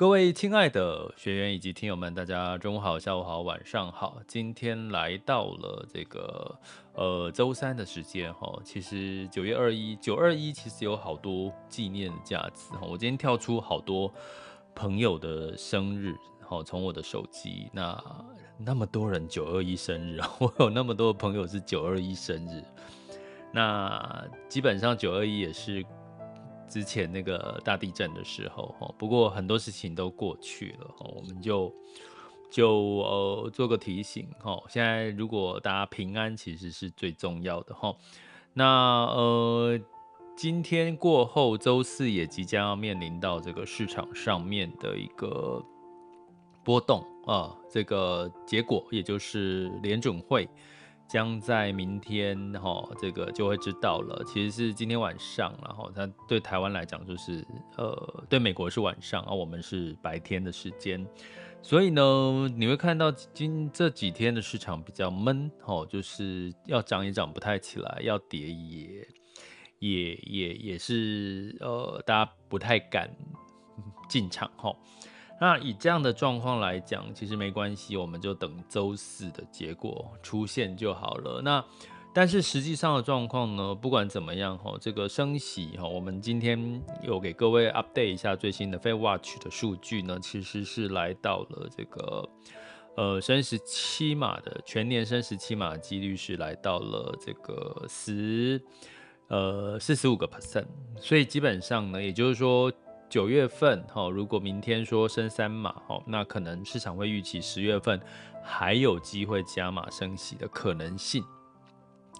各位亲爱的学员以及听友们，大家中午好、下午好、晚上好。今天来到了这个呃周三的时间哈，其实九月二一九二一其实有好多纪念的价值哈。我今天跳出好多朋友的生日，好从我的手机，那那么多人九二一生日，我有那么多朋友是九二一生日，那基本上九二一也是。之前那个大地震的时候，哈，不过很多事情都过去了，哈，我们就就呃做个提醒，哈，现在如果大家平安，其实是最重要的，哈。那呃，今天过后，周四也即将要面临到这个市场上面的一个波动啊，这个结果也就是联准会。将在明天哈，这个就会知道了。其实是今天晚上，然后它对台湾来讲就是，呃，对美国是晚上，而我们是白天的时间。所以呢，你会看到今这几天的市场比较闷，哈，就是要涨也涨不太起来，要跌也也也也是，呃，大家不太敢进场，哈。那以这样的状况来讲，其实没关系，我们就等周四的结果出现就好了。那但是实际上的状况呢？不管怎么样哈，这个升息哈，我们今天有给各位 update 一下最新的 Fed Watch 的数据呢，其实是来到了这个呃升十七码的全年升十七码的几率是来到了这个十呃四十五个 percent，所以基本上呢，也就是说。九月份，哈，如果明天说升三码，哈，那可能市场会预期十月份还有机会加码升息的可能性，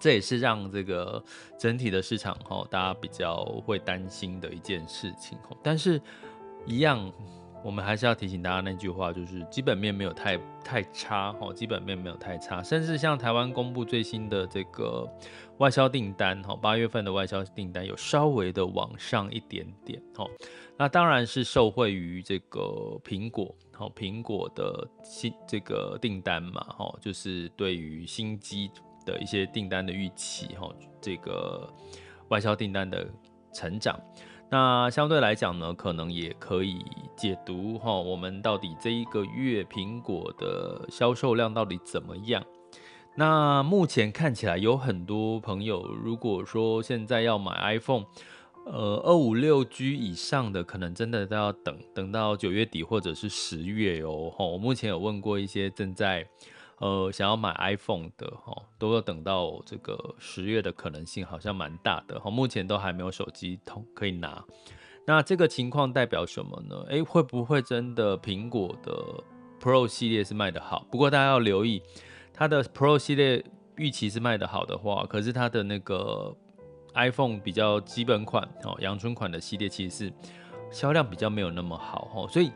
这也是让这个整体的市场，哈，大家比较会担心的一件事情，但是，一样。我们还是要提醒大家那句话，就是基本面没有太太差哈，基本面没有太差，甚至像台湾公布最新的这个外销订单哈，八月份的外销订单有稍微的往上一点点哈，那当然是受惠于这个苹果哈，苹果的新这个订单嘛哈，就是对于新机的一些订单的预期哈，这个外销订单的成长。那相对来讲呢，可能也可以解读哈，我们到底这一个月苹果的销售量到底怎么样？那目前看起来有很多朋友，如果说现在要买 iPhone，呃，二五六 G 以上的，可能真的都要等等到九月底或者是十月哦。我目前有问过一些正在。呃，想要买 iPhone 的哈，都要等到这个十月的可能性好像蛮大的哈，目前都还没有手机通可以拿。那这个情况代表什么呢？诶，会不会真的苹果的 Pro 系列是卖得好？不过大家要留意，它的 Pro 系列预期是卖得好的话，可是它的那个 iPhone 比较基本款哦，阳春款的系列其实是销量比较没有那么好哦，所以。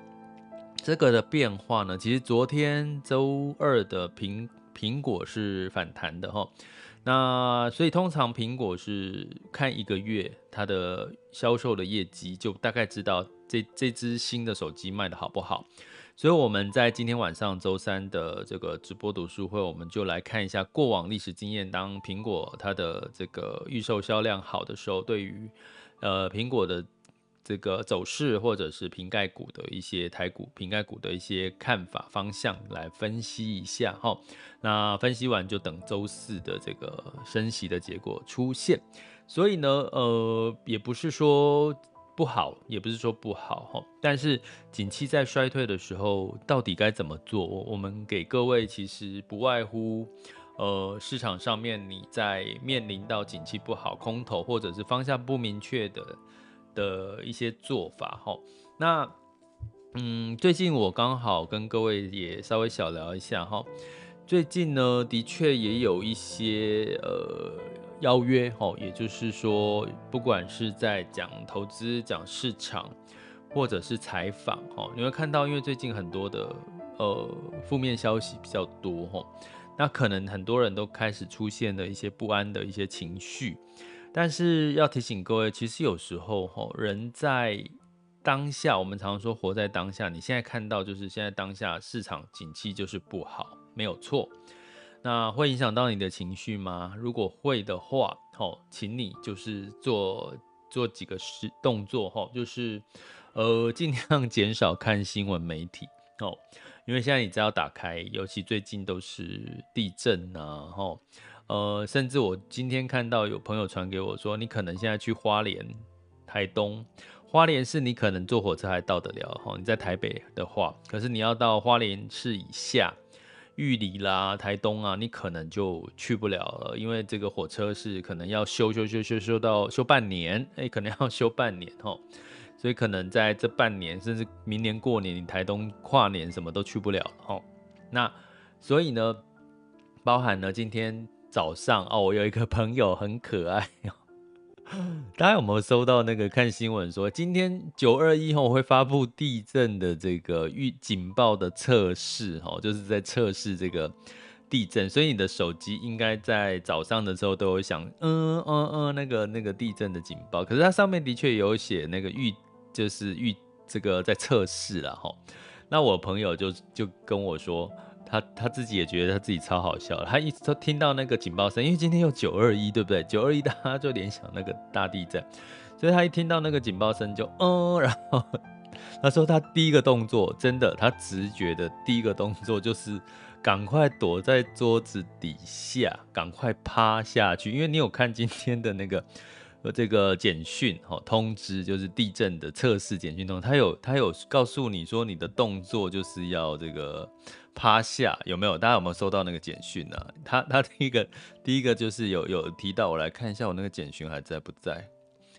这个的变化呢，其实昨天周二的苹苹果是反弹的哈，那所以通常苹果是看一个月它的销售的业绩，就大概知道这这只新的手机卖的好不好。所以我们在今天晚上周三的这个直播读书会，我们就来看一下过往历史经验，当苹果它的这个预售销量好的时候，对于呃苹果的。这个走势，或者是瓶盖股的一些台股瓶盖股的一些看法方向来分析一下哈。那分析完就等周四的这个升息的结果出现。所以呢，呃，也不是说不好，也不是说不好哈。但是景气在衰退的时候，到底该怎么做？我们给各位其实不外乎。呃，市场上面你在面临到景气不好、空头或者是方向不明确的的一些做法哈。那嗯，最近我刚好跟各位也稍微小聊一下哈。最近呢，的确也有一些呃邀约哈，也就是说，不管是在讲投资、讲市场，或者是采访哈，你会看到，因为最近很多的呃负面消息比较多哈。那可能很多人都开始出现了一些不安的一些情绪，但是要提醒各位，其实有时候吼，人在当下，我们常常说活在当下。你现在看到就是现在当下市场景气就是不好，没有错。那会影响到你的情绪吗？如果会的话，吼，请你就是做做几个事动作吼，就是呃尽量减少看新闻媒体哦。因为现在你只要打开，尤其最近都是地震啊，吼，呃，甚至我今天看到有朋友传给我说，你可能现在去花莲、台东，花莲市你可能坐火车还到得了，哦，你在台北的话，可是你要到花莲市以下，玉里啦、台东啊，你可能就去不了了，因为这个火车是可能要修修修修修到修半年，哎，可能要修半年，哦。所以可能在这半年，甚至明年过年，你台东跨年什么都去不了哦。那所以呢，包含了今天早上哦，我有一个朋友很可爱哦。大家有没有收到那个看新闻说，今天九二一后会发布地震的这个预警报的测试哦，就是在测试这个地震。所以你的手机应该在早上的时候都有响，嗯嗯嗯，那个那个地震的警报。可是它上面的确有写那个预。就是预这个在测试了哈，那我朋友就就跟我说，他他自己也觉得他自己超好笑，他一直都听到那个警报声，因为今天有九二一，对不对？九二一大家就联想那个大地震，所以他一听到那个警报声就嗯，然后他说他第一个动作真的，他直觉的第一个动作就是赶快躲在桌子底下，赶快趴下去，因为你有看今天的那个。这个简讯哦通知就是地震的测试简讯通，他有他有告诉你说你的动作就是要这个趴下，有没有？大家有没有收到那个简讯呢？他他第一个第一个就是有有提到，我来看一下我那个简讯还在不在？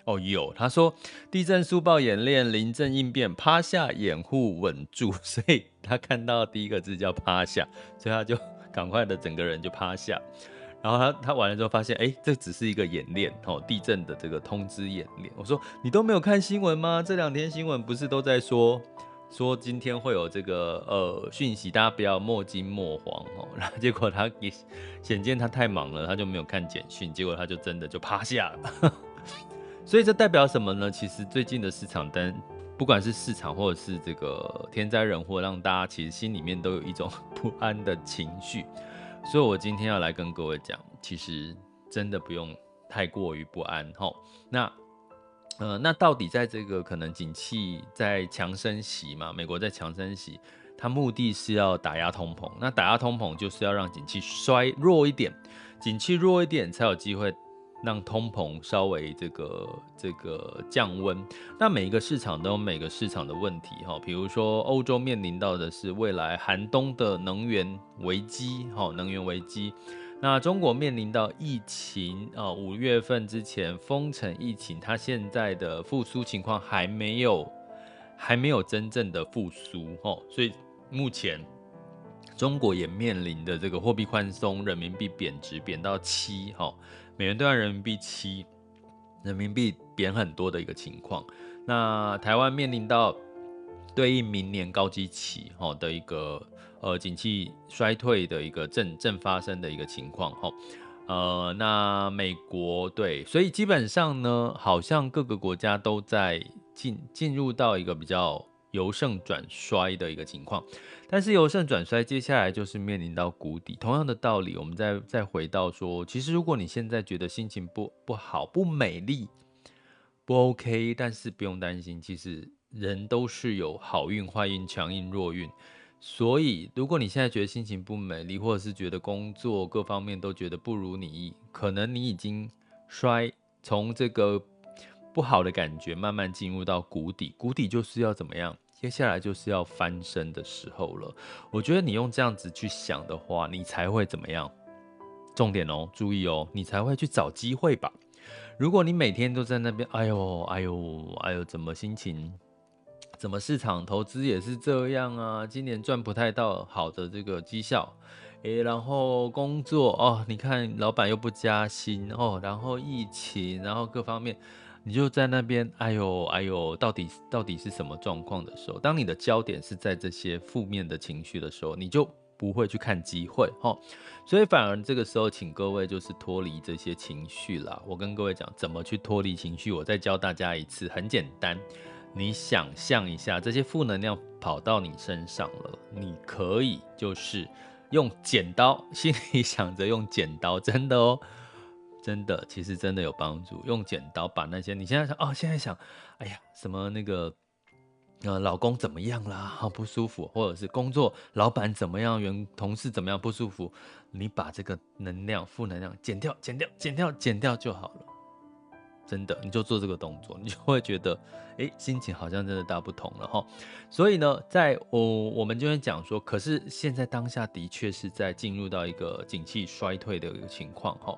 哦，有，他说地震速报演练临阵应变，趴下掩护稳住，所以他看到第一个字叫趴下，所以他就赶快的整个人就趴下。然后他他完了之后发现，哎，这只是一个演练哦，地震的这个通知演练。我说你都没有看新闻吗？这两天新闻不是都在说说今天会有这个呃讯息，大家不要墨惊墨慌哦。然后结果他也显见他太忙了，他就没有看简讯，结果他就真的就趴下了。所以这代表什么呢？其实最近的市场灯，不管是市场或者是这个天灾人祸，让大家其实心里面都有一种不安的情绪。所以，我今天要来跟各位讲，其实真的不用太过于不安哈。那，呃，那到底在这个可能景气在强升息嘛？美国在强升息，它目的是要打压通膨。那打压通膨就是要让景气衰弱一点，景气弱一点才有机会。让通膨稍微这个这个降温，那每一个市场都有每个市场的问题哈，比如说欧洲面临到的是未来寒冬的能源危机哈，能源危机。那中国面临到疫情啊，五月份之前封城疫情，它现在的复苏情况还没有还没有真正的复苏哦，所以目前中国也面临的这个货币宽松，人民币贬值贬到七哈。美元兑换人民币七，人民币贬很多的一个情况。那台湾面临到对应明年高基期哈的一个呃景气衰退的一个正正发生的一个情况哈。呃，那美国对，所以基本上呢，好像各个国家都在进进入到一个比较由盛转衰的一个情况。但是由盛转衰，接下来就是面临到谷底。同样的道理，我们再再回到说，其实如果你现在觉得心情不不好、不美丽，不 OK，但是不用担心，其实人都是有好运、坏运、强运、弱运。所以，如果你现在觉得心情不美丽，或者是觉得工作各方面都觉得不如你意，可能你已经衰，从这个不好的感觉慢慢进入到谷底。谷底就是要怎么样？接下来就是要翻身的时候了。我觉得你用这样子去想的话，你才会怎么样？重点哦，注意哦，你才会去找机会吧。如果你每天都在那边，哎呦，哎呦，哎呦，怎么心情？怎么市场投资也是这样啊？今年赚不太到好的这个绩效，诶，然后工作哦，你看老板又不加薪哦，然后疫情，然后各方面，你就在那边，哎呦哎呦，到底到底是什么状况的时候？当你的焦点是在这些负面的情绪的时候，你就不会去看机会哈。所以反而这个时候，请各位就是脱离这些情绪啦。我跟各位讲怎么去脱离情绪，我再教大家一次，很简单。你想象一下，这些负能量跑到你身上了，你可以就是用剪刀，心里想着用剪刀，真的哦，真的，其实真的有帮助。用剪刀把那些你现在想哦，现在想，哎呀，什么那个呃，老公怎么样啦，好不舒服，或者是工作老板怎么样，员同事怎么样不舒服，你把这个能量、负能量剪掉、剪掉、剪掉、剪掉就好了。真的，你就做这个动作，你就会觉得，哎，心情好像真的大不同了哈。所以呢，在我我们就会讲说，可是现在当下的确是在进入到一个景气衰退的一个情况哈。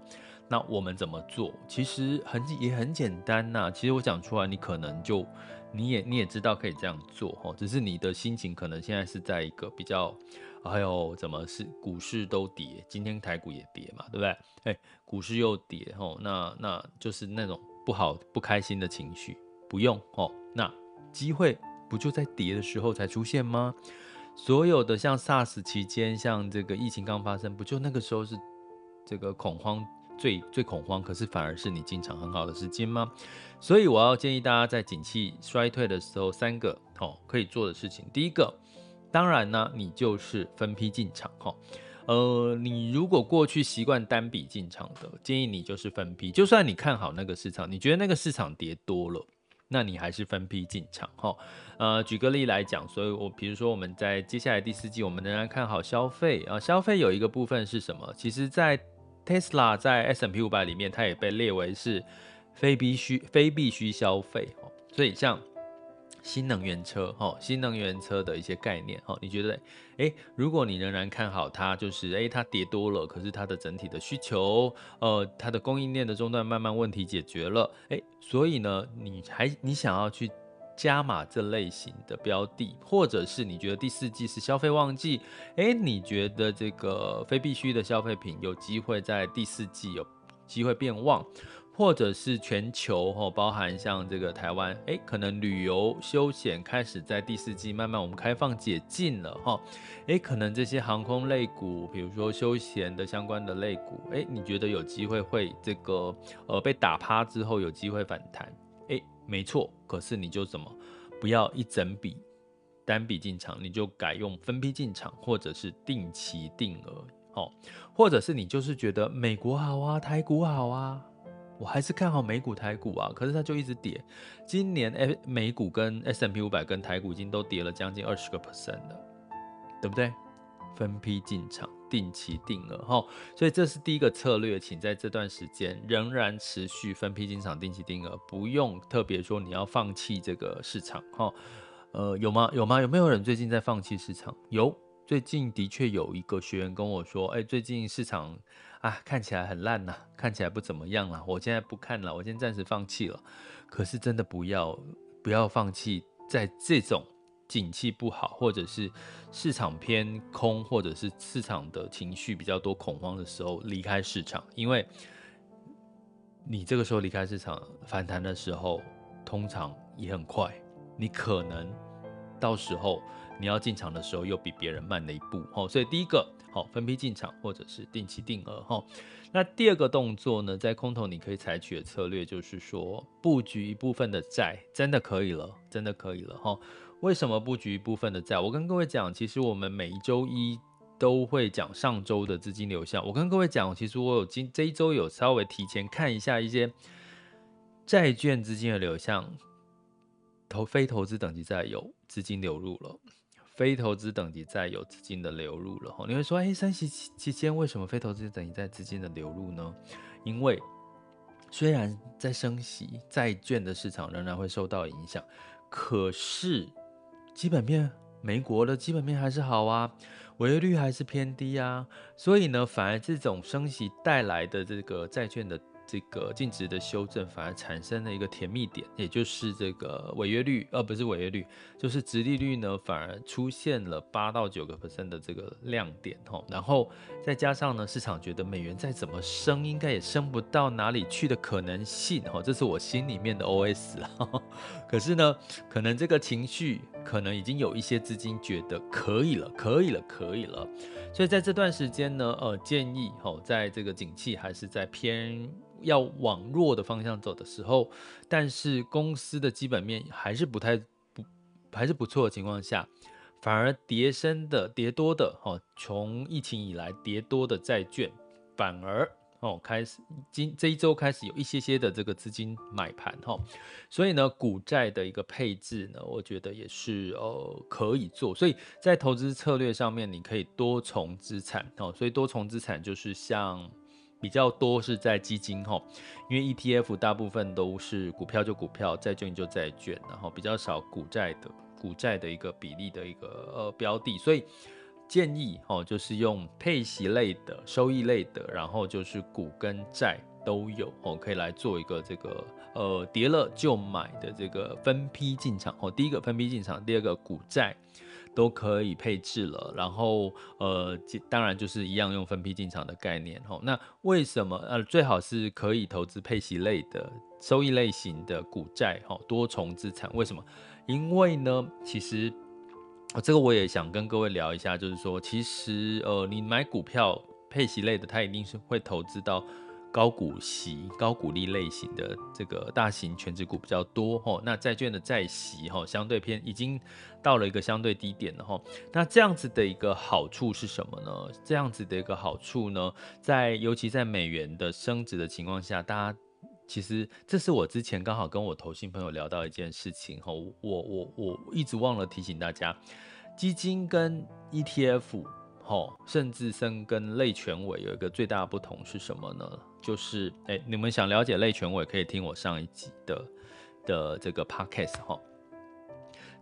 那我们怎么做？其实很也很简单呐。其实我讲出来，你可能就你也你也知道可以这样做哈。只是你的心情可能现在是在一个比较，还有怎么是股市都跌，今天台股也跌嘛，对不对？哎，股市又跌哈，那那就是那种。不好不开心的情绪不用哦，那机会不就在跌的时候才出现吗？所有的像 SARS 期间，像这个疫情刚发生，不就那个时候是这个恐慌最最恐慌，可是反而是你进场很好的时间吗？所以我要建议大家在景气衰退的时候，三个哦可以做的事情。第一个，当然呢，你就是分批进场哈。呃，你如果过去习惯单笔进场的，建议你就是分批。就算你看好那个市场，你觉得那个市场跌多了，那你还是分批进场哈。呃，举个例来讲，所以我比如说我们在接下来第四季，我们仍然看好消费啊。消费有一个部分是什么？其实，在 Tesla 在 S&P 500里面，它也被列为是非必须非必须消费。所以像新能源车，哈，新能源车的一些概念，哈，你觉得，诶，如果你仍然看好它，就是，诶，它跌多了，可是它的整体的需求，呃，它的供应链的中断慢慢问题解决了，诶，所以呢，你还你想要去加码这类型的标的，或者是你觉得第四季是消费旺季，诶，你觉得这个非必需的消费品有机会在第四季有机会变旺。或者是全球哈，包含像这个台湾，诶，可能旅游休闲开始在第四季慢慢我们开放解禁了哈，诶，可能这些航空类股，比如说休闲的相关的类股，诶，你觉得有机会会这个呃被打趴之后有机会反弹？诶，没错，可是你就怎么不要一整笔单笔进场，你就改用分批进场，或者是定期定额，哦，或者是你就是觉得美国好啊，台股好啊。我还是看好美股、台股啊，可是它就一直跌。今年诶，美股跟 S M P 五百跟台股已经都跌了将近二十个 percent 了，对不对？分批进场，定期定额哈，所以这是第一个策略，请在这段时间仍然持续分批进场、定期定额，不用特别说你要放弃这个市场哈。呃，有吗？有吗？有没有人最近在放弃市场？有，最近的确有一个学员跟我说，哎，最近市场。啊，看起来很烂呐，看起来不怎么样了。我现在不看了，我先暂时放弃了。可是真的不要不要放弃，在这种景气不好，或者是市场偏空，或者是市场的情绪比较多恐慌的时候离开市场，因为你这个时候离开市场反弹的时候，通常也很快。你可能到时候你要进场的时候又比别人慢了一步。哦，所以第一个。好，分批进场或者是定期定额哈。那第二个动作呢，在空头你可以采取的策略就是说，布局一部分的债，真的可以了，真的可以了哈。为什么布局一部分的债？我跟各位讲，其实我们每一周一都会讲上周的资金流向。我跟各位讲，其实我有今这一周有稍微提前看一下一些债券资金的流向，投非投资等级债有资金流入了，非投资等级债有资金的流入了。你会说，哎，升息期间为什么非投资等级债资金的流入呢？因为虽然在升息，债券的市场仍然会受到影响，可是基本面，美国的基本面还是好啊，违约率还是偏低啊，所以呢，反而这种升息带来的这个债券的。这个净值的修正反而产生了一个甜蜜点，也就是这个违约率，呃、不是违约率，就是殖利率呢，反而出现了八到九个 percent 的这个亮点吼，然后再加上呢，市场觉得美元再怎么升，应该也升不到哪里去的可能性吼，这是我心里面的 OS 啊。可是呢，可能这个情绪可能已经有一些资金觉得可以了，可以了，可以了，所以在这段时间呢，呃，建议吼，在这个景气还是在偏。要往弱的方向走的时候，但是公司的基本面还是不太不还是不错的情况下，反而跌深的跌多的哦，从疫情以来跌多的债券，反而哦开始今这一周开始有一些些的这个资金买盘哈，所以呢，股债的一个配置呢，我觉得也是呃可以做，所以在投资策略上面，你可以多重资产哦，所以多重资产就是像。比较多是在基金哈，因为 ETF 大部分都是股票就股票，债券就债券，然后比较少股债的股债的一个比例的一个呃标的，所以建议哦就是用配息类的、收益类的，然后就是股跟债都有哦，可以来做一个这个呃跌了就买的这个分批进场哦，第一个分批进场，第二个股债。都可以配置了，然后呃，当然就是一样用分批进场的概念吼。那为什么呃最好是可以投资配息类的收益类型的股债吼，多重资产？为什么？因为呢，其实这个我也想跟各位聊一下，就是说，其实呃，你买股票配息类的，它一定是会投资到。高股息、高股利类型的这个大型全值股比较多吼，那债券的债息哈相对偏，已经到了一个相对低点了哈。那这样子的一个好处是什么呢？这样子的一个好处呢，在尤其在美元的升值的情况下，大家其实这是我之前刚好跟我投信朋友聊到一件事情哈，我我我一直忘了提醒大家，基金跟 ETF 吼，甚至生跟类权委有一个最大的不同是什么呢？就是，哎、你们想了解类权委，可以听我上一集的的这个 podcast 哈。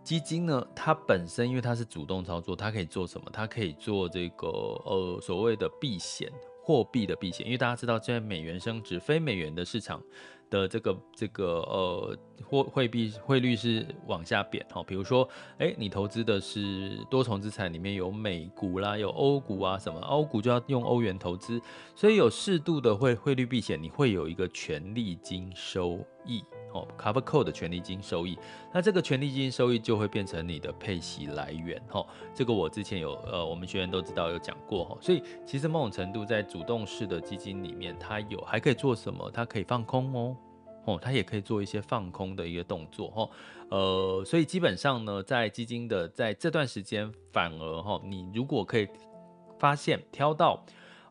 基金呢，它本身因为它是主动操作，它可以做什么？它可以做这个呃所谓的避险，货币的避险。因为大家知道，现在美元升值，非美元的市场。的这个这个呃货汇币汇率是往下贬哈，比如说哎，你投资的是多重资产，里面有美股啦，有欧股啊什么，欧股就要用欧元投资，所以有适度的汇汇率避险，你会有一个权利金收益。哦，cover call 的权利金收益，那这个权利金收益就会变成你的配息来源哈，这个我之前有呃我们学员都知道有讲过哈，所以其实某种程度在主动式的基金里面，它有还可以做什么？它可以放空哦。哦，它也可以做一些放空的一个动作，哈，呃，所以基本上呢，在基金的在这段时间，反而哈，你如果可以发现挑到，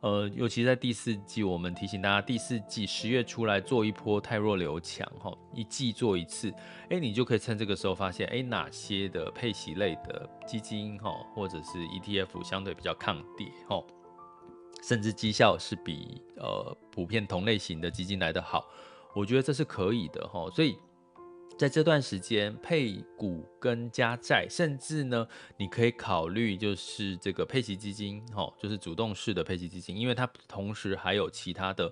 呃，尤其在第四季，我们提醒大家，第四季十月出来做一波汰弱留强，哈，一季做一次，哎，你就可以趁这个时候发现，哎，哪些的配息类的基金，哈，或者是 ETF 相对比较抗跌，哈，甚至绩效是比呃普遍同类型的基金来得好。我觉得这是可以的哈，所以在这段时间配股跟加债，甚至呢，你可以考虑就是这个配息基金哈，就是主动式的配息基金，因为它同时还有其他的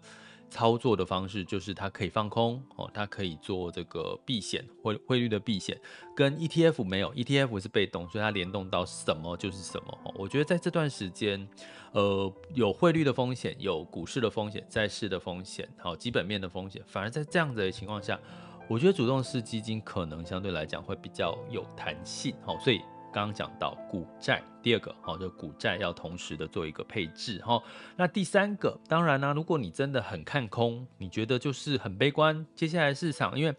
操作的方式，就是它可以放空哦，它可以做这个避险汇汇率的避险，跟 ETF 没有，ETF 是被动，所以它联动到什么就是什么。我觉得在这段时间。呃，有汇率的风险，有股市的风险，债市的风险，好，基本面的风险，反而在这样子的情况下，我觉得主动式基金可能相对来讲会比较有弹性，好，所以刚刚讲到股债，第二个，好，就股债要同时的做一个配置，哈，那第三个，当然呢，如果你真的很看空，你觉得就是很悲观，接下来市场，因为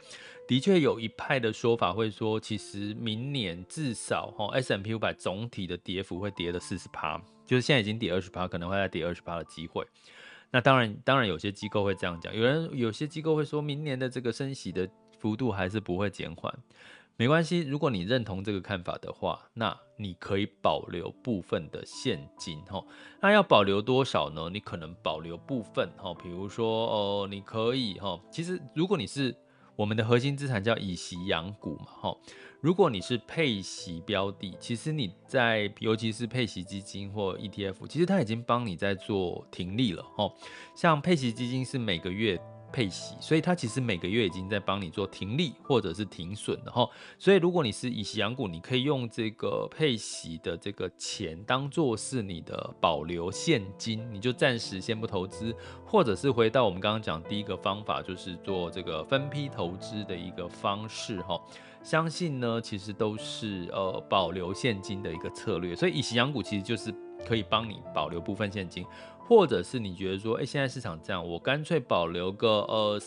的确有一派的说法会说，其实明年至少哈，S M P 五百总体的跌幅会跌了四十趴。就是现在已经跌二十趴，可能会再跌二十趴的机会。那当然，当然有些机构会这样讲，有人有些机构会说明年的这个升息的幅度还是不会减缓。没关系，如果你认同这个看法的话，那你可以保留部分的现金哈。那要保留多少呢？你可能保留部分哈，比如说哦，你可以哈。其实如果你是我们的核心资产叫以息养股嘛哈。如果你是配息标的，其实你在尤其是配息基金或 ETF，其实它已经帮你在做停利了哈。像配息基金是每个月。配息，所以它其实每个月已经在帮你做停利或者是停损了哈。所以如果你是以息养股，你可以用这个配息的这个钱当做是你的保留现金，你就暂时先不投资，或者是回到我们刚刚讲第一个方法，就是做这个分批投资的一个方式哈。相信呢，其实都是呃保留现金的一个策略。所以以息养股其实就是可以帮你保留部分现金。或者是你觉得说，哎，现在市场这样，我干脆保留个呃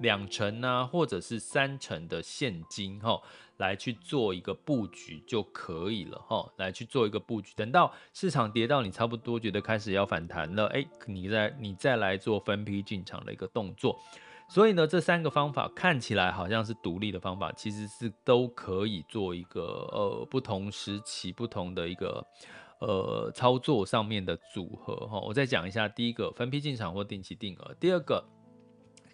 两成啊，或者是三成的现金哈，来去做一个布局就可以了哈，来去做一个布局，等到市场跌到你差不多觉得开始要反弹了，哎，你再你再来做分批进场的一个动作。所以呢，这三个方法看起来好像是独立的方法，其实是都可以做一个呃不同时期不同的一个。呃，操作上面的组合哈，我再讲一下。第一个，分批进场或定期定额；第二个，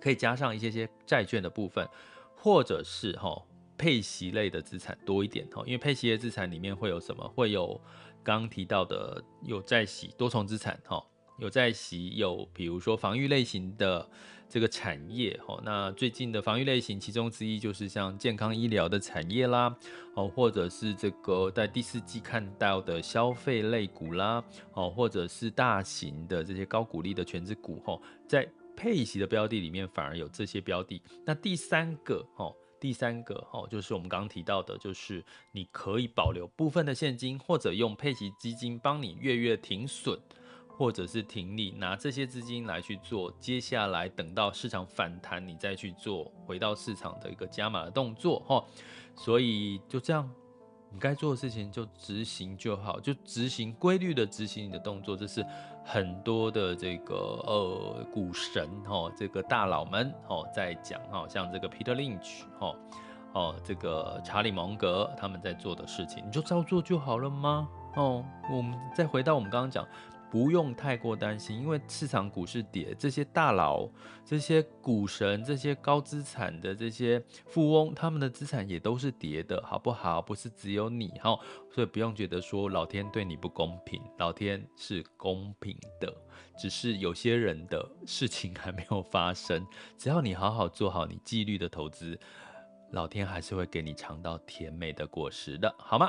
可以加上一些些债券的部分，或者是哈配息类的资产多一点哈，因为配息类资产里面会有什么？会有刚刚提到的有债息、多重资产哈，有债息，有比如说防御类型的。这个产业哈，那最近的防御类型，其中之一就是像健康医疗的产业啦，哦，或者是这个在第四季看到的消费类股啦，哦，或者是大型的这些高股利的全值股哈，在配息的标的里面反而有这些标的。那第三个哈，第三个哈，就是我们刚刚提到的，就是你可以保留部分的现金，或者用配息基金帮你月月停损。或者是停利，拿这些资金来去做，接下来等到市场反弹，你再去做回到市场的一个加码的动作哈。所以就这样，你该做的事情就执行就好，就执行规律的执行你的动作。这是很多的这个呃股神哈，这个大佬们哦在讲哈，像这个 Peter Lynch 哈哦，这个查理蒙格他们在做的事情，你就照做就好了吗？哦，我们再回到我们刚刚讲。不用太过担心，因为市场股市跌，这些大佬、这些股神、这些高资产的这些富翁，他们的资产也都是跌的，好不好？不是只有你哈，所以不用觉得说老天对你不公平，老天是公平的，只是有些人的事情还没有发生。只要你好好做好你纪律的投资，老天还是会给你尝到甜美的果实的，好吗？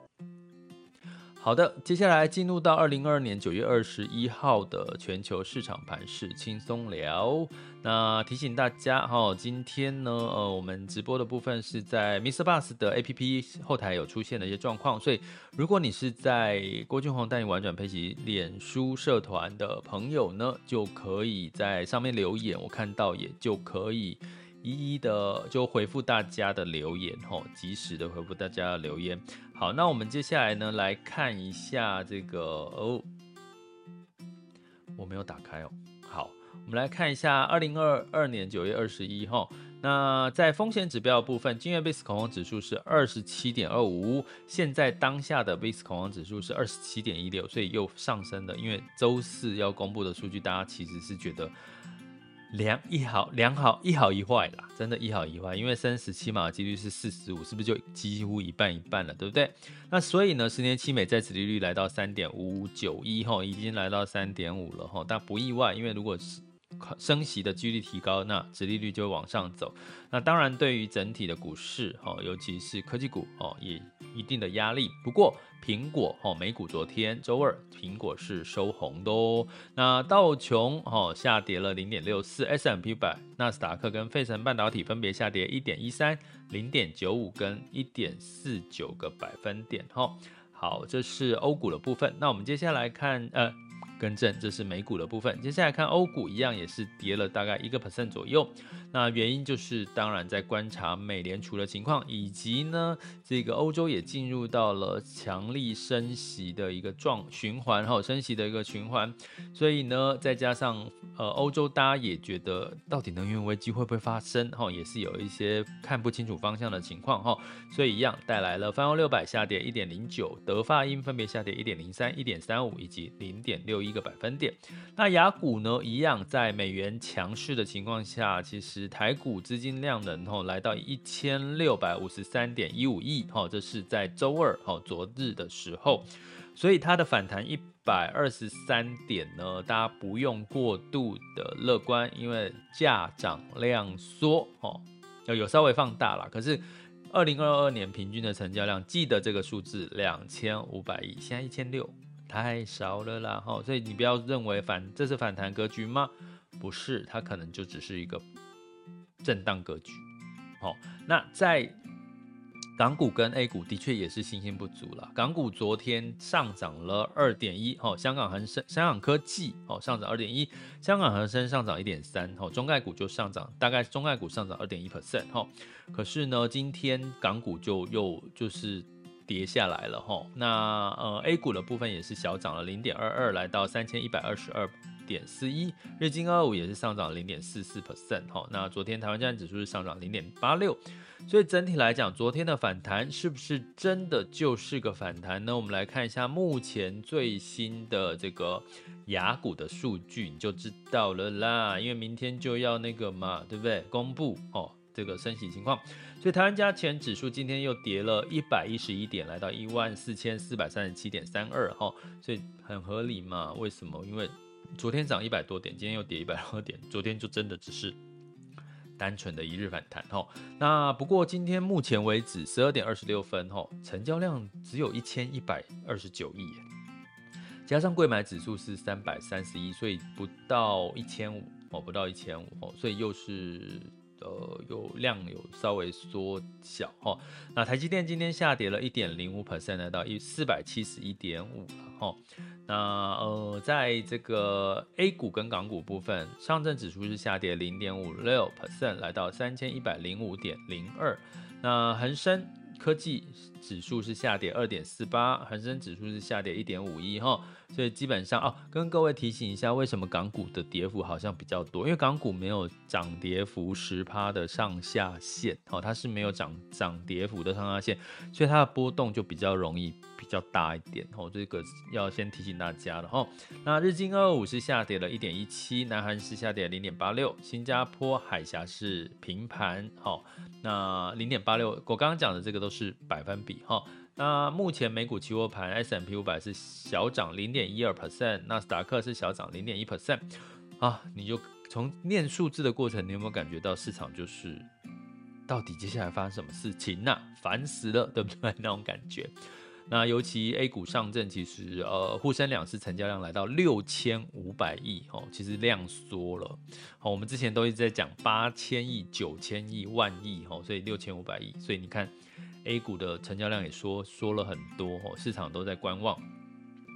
好的，接下来进入到二零二二年九月二十一号的全球市场盘势轻松聊。那提醒大家哈，今天呢，呃，我们直播的部分是在 Mr. Bus 的 APP 后台有出现的一些状况，所以如果你是在郭俊宏带你玩转配息脸书社团的朋友呢，就可以在上面留言，我看到也就可以。一一的就回复大家的留言吼，及时的回复大家的留言。好，那我们接下来呢，来看一下这个哦，我没有打开哦。好，我们来看一下二零二二年九月二十一号。那在风险指标的部分，今日 VIX 恐慌指数是二十七点二五，现在当下的 VIX 恐慌指数是二十七点一六，所以又上升了。因为周四要公布的数据，大家其实是觉得。良一好，良好一好一坏啦，真的，一好一坏，因为三十七码的几率是四十五，是不是就几乎一半一半了，对不对？那所以呢，十年期美债殖利率来到三点五五九一哈，已经来到三点五了吼，但不意外，因为如果是。升息的几率提高，那殖利率就会往上走。那当然，对于整体的股市哦，尤其是科技股哦，也一定的压力。不过，苹果哦，美股昨天周二，苹果是收红的哦。那道琼哦下跌了零点六四，S M P 百、纳斯达克跟费城半导体分别下跌一点一三、零点九五跟一点四九个百分点。哈，好，这是欧股的部分。那我们接下来看呃。更正，这是美股的部分。接下来看欧股，一样也是跌了大概一个 percent 左右。那原因就是，当然在观察美联储的情况，以及呢，这个欧洲也进入到了强力升息的一个状循环，哈，升息的一个循环。所以呢，再加上呃，欧洲大家也觉得到底能源危机会不会发生，哈，也是有一些看不清楚方向的情况，哈。所以一样带来了泛欧六百下跌一点零九，德法英分别下跌一点零三、一点三五以及零点六一一个百分点。那雅股呢，一样在美元强势的情况下，其实。台股资金量能吼来到一千六百五十三点一五亿，吼，这是在周二吼昨日的时候，所以它的反弹一百二十三点呢，大家不用过度的乐观，因为价涨量缩，吼，有稍微放大了。可是二零二二年平均的成交量，记得这个数字两千五百亿，现在一千六太少了啦，哈，所以你不要认为反这是反弹格局吗？不是，它可能就只是一个。震荡格局，好，那在港股跟 A 股的确也是信心不足了。港股昨天上涨了二点一，哦，香港恒生、香港科技，哦，上涨二点一，香港恒生上涨一点三，哦，中概股就上涨，大概中概股上涨二点一 percent，哈，可是呢，今天港股就又就是跌下来了，哈，那呃 A 股的部分也是小涨了零点二二，来到三千一百二十二。点四一，日经二五也是上涨零点四四 percent 哈。那昨天台湾加权指数是上涨零点八六，所以整体来讲，昨天的反弹是不是真的就是个反弹呢？我们来看一下目前最新的这个雅股的数据，你就知道了啦。因为明天就要那个嘛，对不对？公布哦，这个升息情况。所以台湾加权指数今天又跌了一百一十一点，来到一万四千四百三十七点三二哈。所以很合理嘛？为什么？因为昨天涨一百多点，今天又跌一百多点，昨天就真的只是单纯的一日反弹哈。那不过今天目前为止十二点二十六分哈，成交量只有一千一百二十九亿，加上柜买指数是三百三十一，所以不到一千五哦，不到一千五哦，所以又是。呃，有量有稍微缩小哈，那台积电今天下跌了一点零五 percent，来到一四百七十一点五了哈。那呃，在这个 A 股跟港股部分，上证指数是下跌零点五六 percent，来到三千一百零五点零二。那恒生科技指数是下跌二点四八，恒生指数是下跌一点五一哈，所以基本上哦，跟各位提醒一下，为什么港股的跌幅好像比较多？因为港股没有涨跌幅十趴的上下限哦，它是没有涨涨跌幅的上下限，所以它的波动就比较容易比较大一点哦，这个要先提醒大家的哈。那日经二五是下跌了一点一七，南韩是下跌零点八六，新加坡海峡是平盘哦，那零点八六，我刚刚讲的这个都是百分比。哈，那目前美股期货盘，S M P 五百是小涨零点一二 percent，纳斯达克是小涨零点一 percent，啊，你就从念数字的过程，你有没有感觉到市场就是到底接下来发生什么事情呢？烦死了，对不对？那种感觉。那尤其 A 股上证，其实呃沪深两市成交量来到六千五百亿哦，其实量缩了。好，我们之前都一直在讲八千亿、九千亿、万亿哦，所以六千五百亿，所以你看。A 股的成交量也缩缩了很多哦，市场都在观望。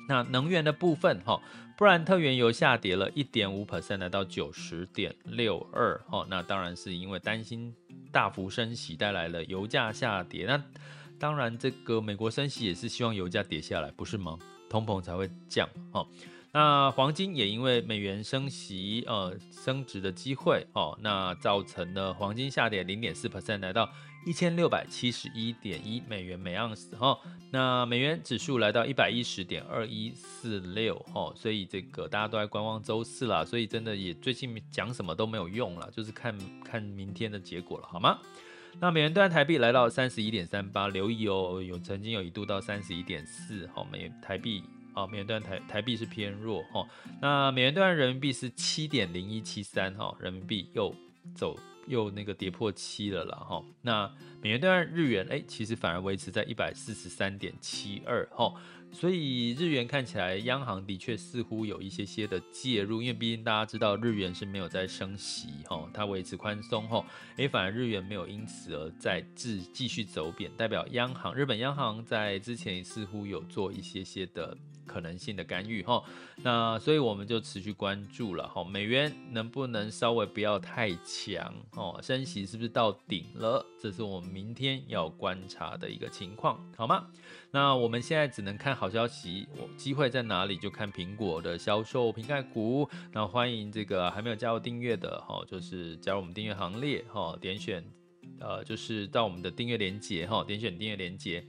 那能源的部分，哈，布兰特原油下跌了一点五 percent，来到九十点六二，哈，那当然是因为担心大幅升息带来了油价下跌。那当然，这个美国升息也是希望油价跌下来，不是吗？通膨才会降，哈。那黄金也因为美元升息，呃，升值的机会，哦，那造成了黄金下跌零点四 percent，来到。一千六百七十一点一美元每盎司哈，那美元指数来到一百一十点二一四六哈，所以这个大家都在观望周四啦，所以真的也最近讲什么都没有用了，就是看看明天的结果了，好吗？那美元兑台币来到三十一点三八，留意哦，有曾经有一度到三十一点四好，美台币啊，美元兑台台币是偏弱哦，那美元兑人民币是七点零一七三哈，人民币又走。又那个跌破七了啦哈，那美元兑换日元哎，其实反而维持在一百四十三点七二哈，所以日元看起来央行的确似乎有一些些的介入，因为毕竟大家知道日元是没有在升息哈，它维持宽松哈，哎反而日元没有因此而再继继续走贬，代表央行日本央行在之前似乎有做一些些的可能性的干预哈。那所以我们就持续关注了哈，美元能不能稍微不要太强哦？升息是不是到顶了？这是我们明天要观察的一个情况，好吗？那我们现在只能看好消息，我机会在哪里？就看苹果的销售瓶盖股。那欢迎这个还没有加入订阅的哈，就是加入我们订阅行列哈，点选呃，就是到我们的订阅连接哈，点选订阅连接。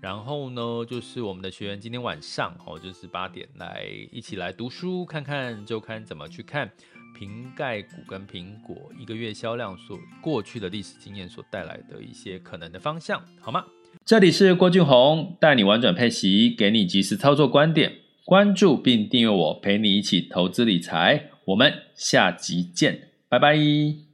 然后呢，就是我们的学员今天晚上哦，就是八点来一起来读书，看看周刊怎么去看瓶盖股跟苹果一个月销量所过去的历史经验所带来的一些可能的方向，好吗？这里是郭俊宏，带你玩转配息，给你及时操作观点，关注并订阅我，陪你一起投资理财。我们下集见，拜拜。